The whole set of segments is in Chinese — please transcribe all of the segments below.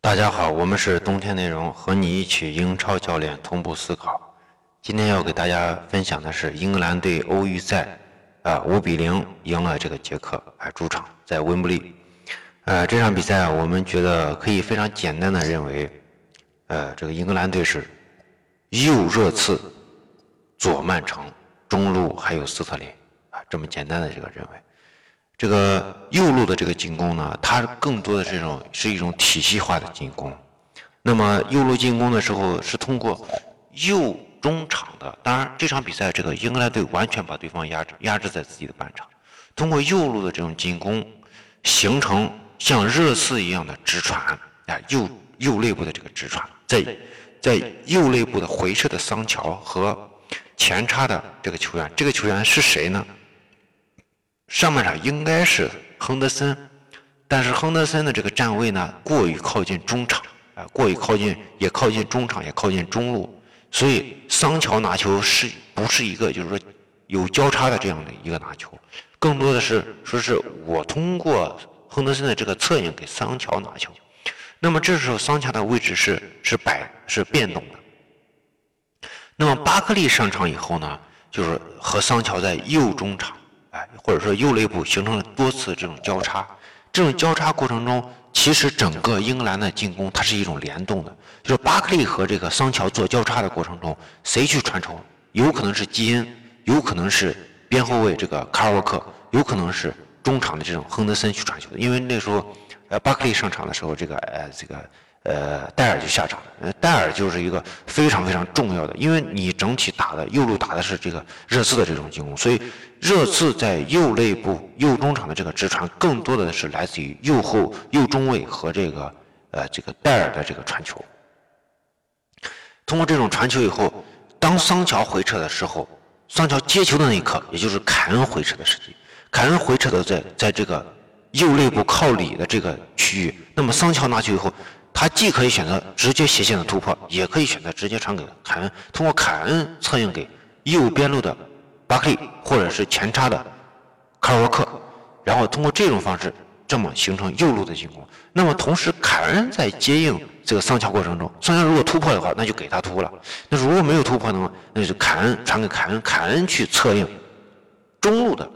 大家好，我们是冬天内容，和你一起英超教练同步思考。今天要给大家分享的是英格兰对欧预赛，啊，五比零赢了这个捷克，啊，主场在温布利。呃，这场比赛，我们觉得可以非常简单的认为，呃，这个英格兰队是右热刺、左曼城、中路还有斯特林，啊，这么简单的这个认为。这个右路的这个进攻呢，它更多的这种是一种体系化的进攻。那么右路进攻的时候是通过右中场的，当然这场比赛这个英格兰队完全把对方压制压制在自己的半场，通过右路的这种进攻，形成像热刺一样的直传，啊右右肋部的这个直传，在在右肋部的回撤的桑乔和前插的这个球员，这个球员是谁呢？上半场应该是亨德森，但是亨德森的这个站位呢过于靠近中场，啊，过于靠近，也靠近中场，也靠近中路，所以桑乔拿球是不是一个就是说有交叉的这样的一个拿球，更多的是说是我通过亨德森的这个侧影给桑乔拿球，那么这时候桑乔的位置是是摆是变动的，那么巴克利上场以后呢，就是和桑乔在右中场。或者说右肋部形成了多次这种交叉，这种交叉过程中，其实整个英格兰的进攻它是一种联动的，就是巴克利和这个桑乔做交叉的过程中，谁去传球？有可能是基恩，有可能是边后卫这个卡尔沃克，有可能是中场的这种亨德森去传球的，因为那时候，呃，巴克利上场的时候，这个呃这个。呃，戴尔就下场了。戴尔就是一个非常非常重要的，因为你整体打的右路打的是这个热刺的这种进攻，所以热刺在右肋部、右中场的这个直传，更多的是来自于右后、右中卫和这个呃这个戴尔的这个传球。通过这种传球以后，当桑乔回撤的时候，桑乔接球的那一刻，也就是凯恩回撤的时机，凯恩回撤的在在这个右肋部靠里的这个区域，那么桑乔拿球以后。他既可以选择直接斜线的突破，也可以选择直接传给凯恩，通过凯恩策应给右边路的巴克利，或者是前插的卡尔沃克，然后通过这种方式这么形成右路的进攻。那么同时，凯恩在接应这个桑乔过程中，桑乔如果突破的话，那就给他突了；那如果没有突破的话，那就凯恩传给凯恩，凯恩去策应中路的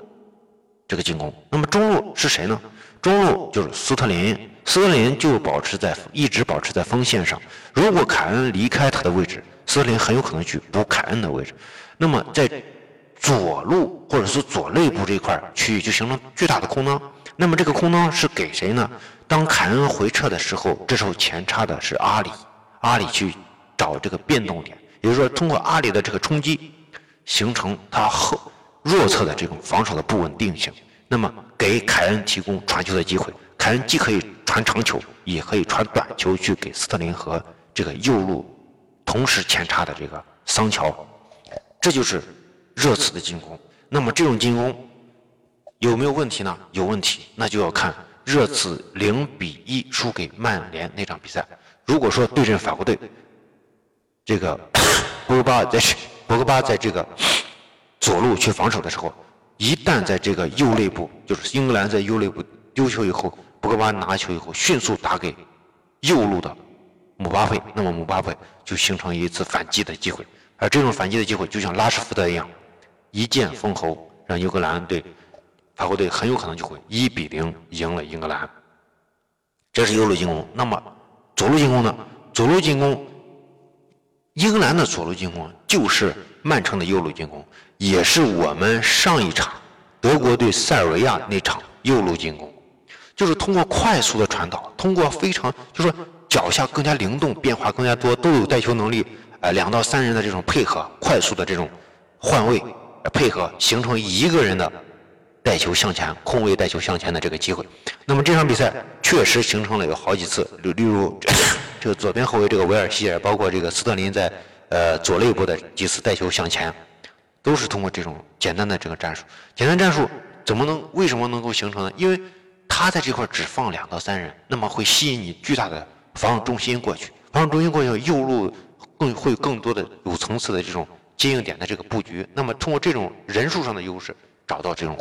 这个进攻。那么中路是谁呢？中路就是斯特林。斯特林就保持在一直保持在锋线上。如果凯恩离开他的位置，斯特林很有可能去补凯恩的位置。那么在左路或者是左肋部这块区域就形成巨大的空当。那么这个空当是给谁呢？当凯恩回撤的时候，这时候前插的是阿里，阿里去找这个变动点，也就是说通过阿里的这个冲击，形成他后弱侧的这种防守的不稳定性。那么给凯恩提供传球的机会。凯恩既可以传长球，也可以传短球去给斯特林和这个右路同时前插的这个桑乔，这就是热刺的进攻。那么这种进攻有没有问题呢？有问题，那就要看热刺零比一输给曼联那场比赛。如果说对阵法国队，这个 博格巴在博格巴在这个左路去防守的时候，一旦在这个右肋部，就是英格兰在右肋部丢球以后。博格巴拿球以后，迅速打给右路的姆巴佩，那么姆巴佩就形成一次反击的机会，而这种反击的机会就像拉什福德一样，一剑封喉，让英格兰队、法国队很有可能就会一比零赢了英格兰。这是右路进攻。那么左路进攻呢？左路进攻，英格兰的左路进攻就是曼城的右路进攻，也是我们上一场德国对塞尔维亚那场右路进攻。就是通过快速的传导，通过非常就是说脚下更加灵动、变化更加多，都有带球能力，呃，两到三人的这种配合，快速的这种换位配合，形成一个人的带球向前、空位带球向前的这个机会。那么这场比赛确实形成了有好几次，例例如 这个左边后卫这个维尔希尔，包括这个斯特林在呃左肋部的几次带球向前，都是通过这种简单的这个战术。简单战术怎么能为什么能够形成呢？因为他在这块只放两到三人，那么会吸引你巨大的防守中心过去。防守中心过去，右路更会更多的有层次的这种接应点的这个布局。那么通过这种人数上的优势，找到这种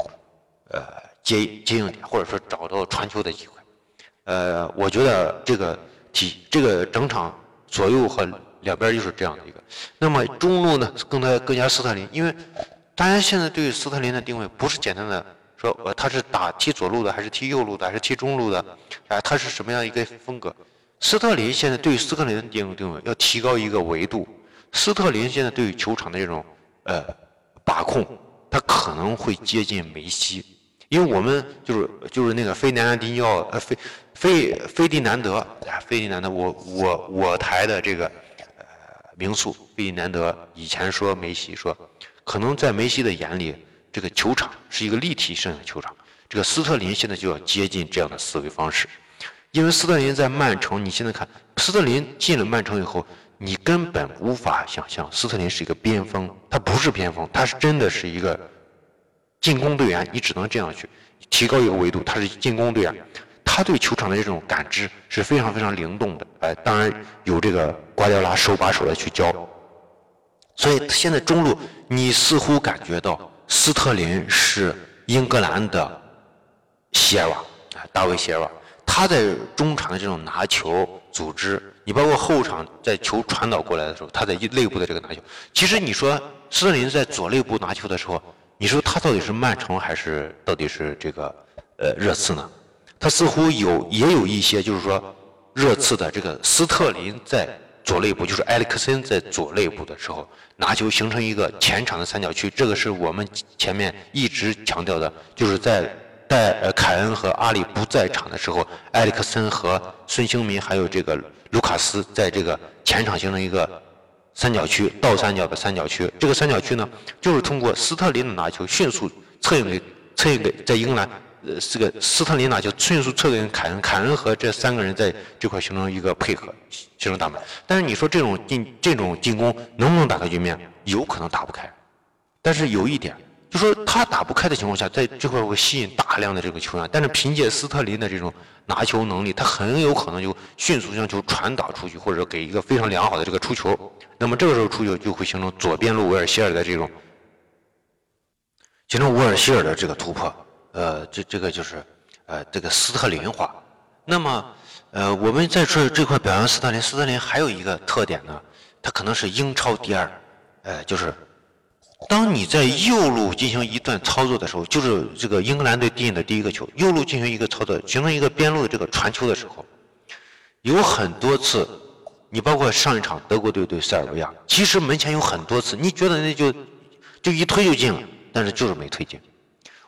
呃接接应点，或者说找到传球的机会。呃，我觉得这个体这个整场左右和两边就是这样的一个。那么中路呢，更加更加斯特林，因为大家现在对于斯特林的定位不是简单的说，呃，他是打踢左路的，还是踢右路的，还是踢中路的，啊，他是什么样一个风格？斯特林现在对于斯特林的定定位要提高一个维度。斯特林现在对于球场的这种呃把控，他可能会接近梅西，因为我们就是就是那个费南迪尼奥呃费费费迪南德啊费迪南德我我我台的这个名宿费迪南德以前说梅西说，可能在梅西的眼里，这个球场是一个立体性的球场，这个斯特林现在就要接近这样的思维方式。因为斯特林在曼城，你现在看，斯特林进了曼城以后，你根本无法想象斯特林是一个边锋，他不是边锋，他是真的是一个进攻队员，你只能这样去提高一个维度，他是进攻队员，他对球场的这种感知是非常非常灵动的，哎，当然有这个瓜迪奥拉手把手的去教，所以现在中路你似乎感觉到斯特林是英格兰的席尔瓦，啊，大卫席尔瓦。他在中场的这种拿球组织，你包括后场在球传导过来的时候，他在内部的这个拿球，其实你说斯特林在左内部拿球的时候，你说他到底是曼城还是到底是这个呃热刺呢？他似乎有也有一些就是说热刺的这个斯特林在左内部，就是埃里克森在左内部的时候拿球形成一个前场的三角区，这个是我们前面一直强调的，就是在。在呃凯恩和阿里不在场的时候，埃里克森和孙兴民还有这个卢卡斯在这个前场形成一个三角区，倒三角的三角区。这个三角区呢，就是通过斯特林的拿球迅速策应给策应给在英格兰，呃，这个斯特林拿球迅速策应凯恩，凯恩和这三个人在这块形成一个配合，形成大门。但是你说这种进这种进攻能不能打开局面？有可能打不开。但是有一点。就说他打不开的情况下，在这块会吸引大量的这个球员，但是凭借斯特林的这种拿球能力，他很有可能就迅速将球传导出去，或者给一个非常良好的这个出球。那么这个时候出球就会形成左边路维尔希尔的这种，形成维尔希尔的这个突破。呃，这这个就是呃这个斯特林化。那么呃我们在这这块表扬斯特林，斯特林还有一个特点呢，他可能是英超第二，呃就是。当你在右路进行一段操作的时候，就是这个英格兰队进的第一个球，右路进行一个操作，形成一个边路的这个传球的时候，有很多次，你包括上一场德国队对塞尔维亚，其实门前有很多次，你觉得那就就一推就进了，但是就是没推进。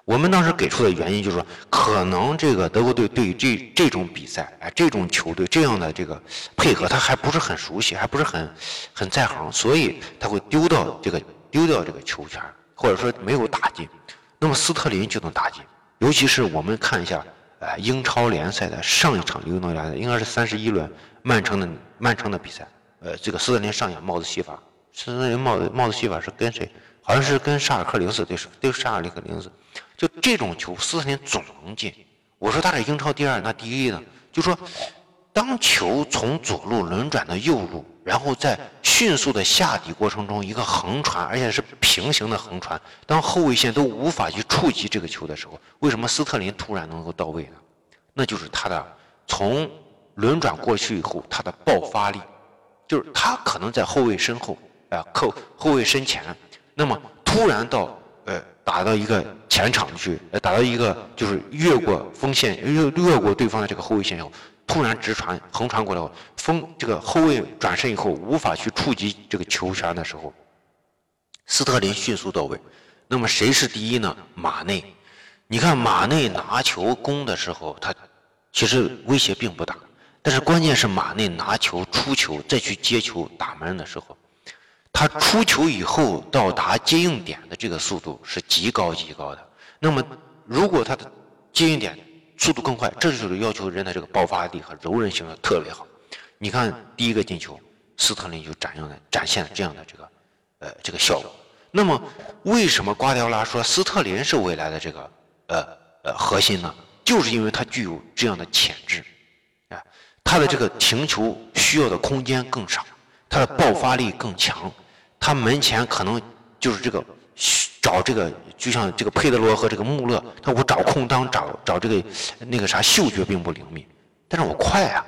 我们当时给出的原因就是说，可能这个德国队对于这这种比赛，哎，这种球队这样的这个配合，他还不是很熟悉，还不是很很在行，所以他会丢到这个。丢掉这个球权，或者说没有打进，那么斯特林就能打进。尤其是我们看一下，呃，英超联赛的上一场英超联赛应该是三十一轮曼城的曼城的比赛，呃，这个斯特林上演帽子戏法。斯特林帽子帽子戏法是跟谁？好像是跟沙尔克零四对手，对沙尔克零四。就这种球，斯特林总能进。我说他是英超第二，那第一呢？就说。当球从左路轮转到右路，然后在迅速的下底过程中，一个横传，而且是平行的横传，当后卫线都无法去触及这个球的时候，为什么斯特林突然能够到位呢？那就是他的从轮转过去以后，他的爆发力，就是他可能在后卫身后，啊，扣后卫身前，那么突然到呃打到一个前场去，呃打到一个就是越过锋线，越越过对方的这个后卫线以后。突然直传横传过来，锋这个后卫转身以后无法去触及这个球权的时候，斯特林迅速到位。那么谁是第一呢？马内。你看马内拿球攻的时候，他其实威胁并不大，但是关键是马内拿球出球再去接球打门的时候，他出球以后到达接应点的这个速度是极高极高的。那么如果他的接应点，速度更快，这就是要求人的这个爆发力和柔韧性的特别好。你看第一个进球，斯特林就展现了展现了这样的这个呃这个效果。那么为什么瓜迪奥拉说斯特林是未来的这个呃呃核心呢？就是因为他具有这样的潜质，啊，他的这个停球需要的空间更少，他的爆发力更强，他门前可能就是这个。找这个，就像这个佩德罗和这个穆勒，他我找空当，找找这个那个啥，嗅觉并不灵敏，但是我快啊，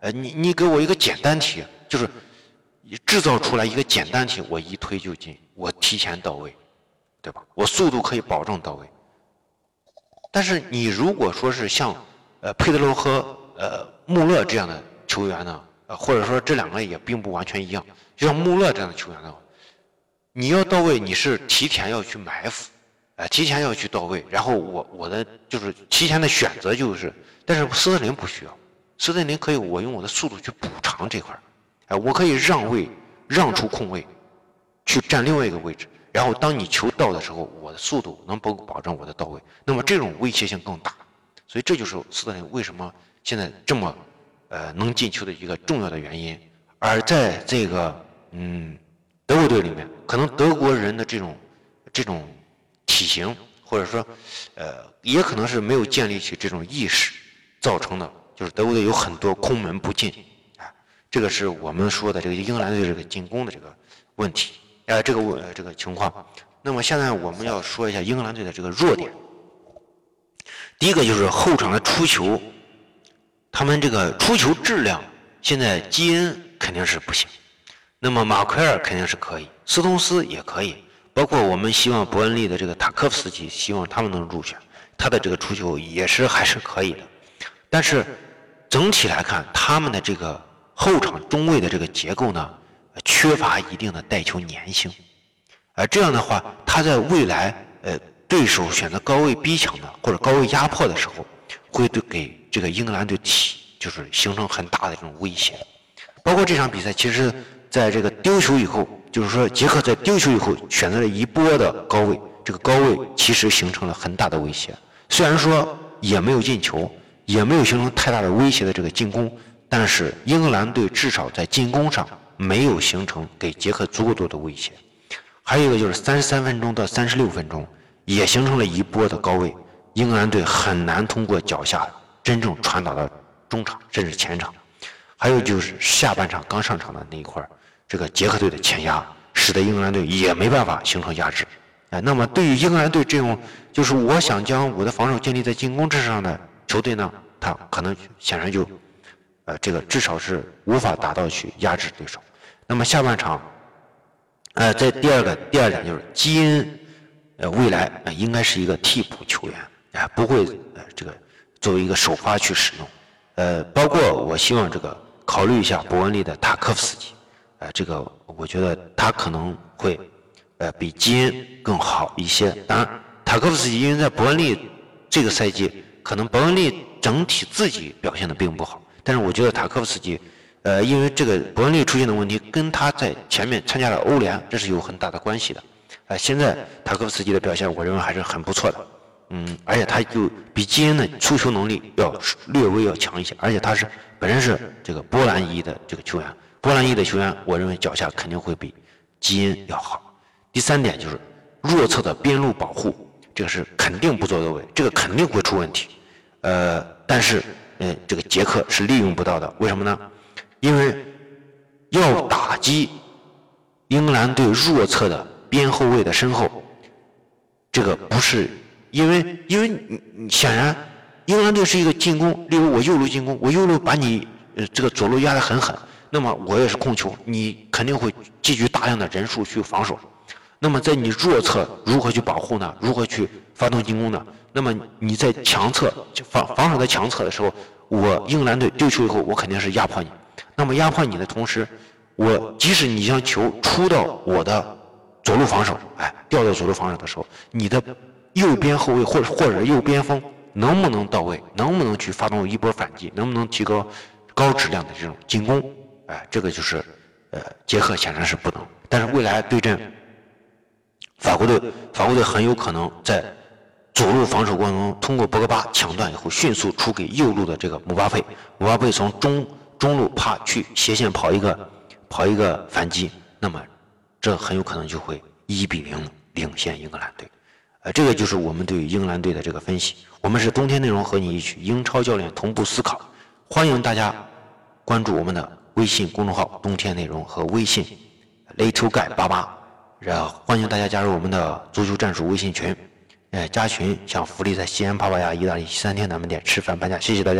呃，你你给我一个简单题，就是制造出来一个简单题，我一推就进，我提前到位，对吧？我速度可以保证到位。但是你如果说是像呃佩德罗和呃穆勒这样的球员呢，呃或者说这两个也并不完全一样，就像穆勒这样的球员的话，你要到位，你是提前要去埋伏，呃提前要去到位，然后我我的就是提前的选择就是，但是斯特林不需要，斯特林可以我用我的速度去补偿这块儿，哎我可以让位让出空位，去占另外一个位置。然后当你球到的时候，我的速度能保保证我的到位，那么这种威胁性更大，所以这就是斯特林为什么现在这么，呃能进球的一个重要的原因。而在这个嗯德国队里面，可能德国人的这种这种体型，或者说呃也可能是没有建立起这种意识，造成的就是德国队有很多空门不进，啊，这个是我们说的这个英格兰队这个进攻的这个问题。呃，这个我这个情况，那么现在我们要说一下英格兰队的这个弱点。第一个就是后场的出球，他们这个出球质量，现在基恩肯定是不行，那么马奎尔肯定是可以，斯通斯也可以，包括我们希望伯恩利的这个塔科夫斯基，希望他们能入选，他的这个出球也是还是可以的，但是整体来看，他们的这个后场中卫的这个结构呢？缺乏一定的带球粘性，而这样的话，他在未来，呃，对手选择高位逼抢的或者高位压迫的时候，会对给这个英格兰队起就是形成很大的这种威胁。包括这场比赛，其实在这个丢球以后，就是说杰克在丢球以后选择了一波的高位，这个高位其实形成了很大的威胁。虽然说也没有进球，也没有形成太大的威胁的这个进攻，但是英格兰队至少在进攻上。没有形成给杰克足够多的威胁，还有一个就是三十三分钟到三十六分钟也形成了一波的高位，英格兰队很难通过脚下真正传导到中场甚至前场，还有就是下半场刚上场的那一块这个捷克队的前压使得英格兰队也没办法形成压制，哎，那么对于英格兰队这种就是我想将我的防守建立在进攻之上的球队呢，他可能显然就，呃，这个至少是无法达到去压制对手。那么下半场，呃，在第二个第二点就是基恩，呃，未来呃应该是一个替补球员，啊，不会呃这个作为一个首发去使用，呃，包括我希望这个考虑一下伯恩利的塔科夫斯基，呃，这个我觉得他可能会呃比基恩更好一些。当然，塔科夫斯基因为在伯恩利这个赛季，可能伯恩利整体自己表现的并不好，但是我觉得塔科夫斯基。呃，因为这个伯恩利出现的问题，跟他在前面参加了欧联，这是有很大的关系的。呃，现在塔科夫斯基的表现，我认为还是很不错的。嗯，而且他就比基恩的出球能力要略微要强一些，而且他是本身是这个波兰裔的这个球员，波兰裔的球员，我认为脚下肯定会比基因要好。第三点就是弱侧的边路保护，这个是肯定不做到位，这个肯定会出问题。呃，但是呃，这个杰克是利用不到的，为什么呢？因为要打击英格兰队弱侧的边后卫的身后，这个不是因为因为你你显然英格兰队是一个进攻，例如我右路进攻，我右路把你呃这个左路压得很狠，那么我也是控球，你肯定会积聚大量的人数去防守。那么在你弱侧如何去保护呢？如何去发动进攻呢？那么你在强侧防防守在强侧的时候，我英格兰队丢球以后，我肯定是压迫你。那么压迫你的同时，我即使你将球出到我的左路防守，哎，掉到左路防守的时候，你的右边后卫或者或者右边锋能不能到位？能不能去发动一波反击？能不能提高高质量的这种进攻？哎，这个就是呃，杰克显然是不能。但是未来对阵法国队，法国队很有可能在左路防守过程中，通过博格巴抢断以后，迅速出给右路的这个姆巴佩，姆巴佩从中。中路啪去斜线跑一个，跑一个反击，那么这很有可能就会一比零领先英格兰队。呃，这个就是我们对于英格兰队的这个分析。我们是冬天内容和你一起英超教练同步思考，欢迎大家关注我们的微信公众号“冬天内容”和微信 “little guy 八八”，然后欢迎大家加入我们的足球战术微信群。呃，加群享福利，在西安帕帕亚意大利西餐厅，咱们店吃饭半价，谢谢大家。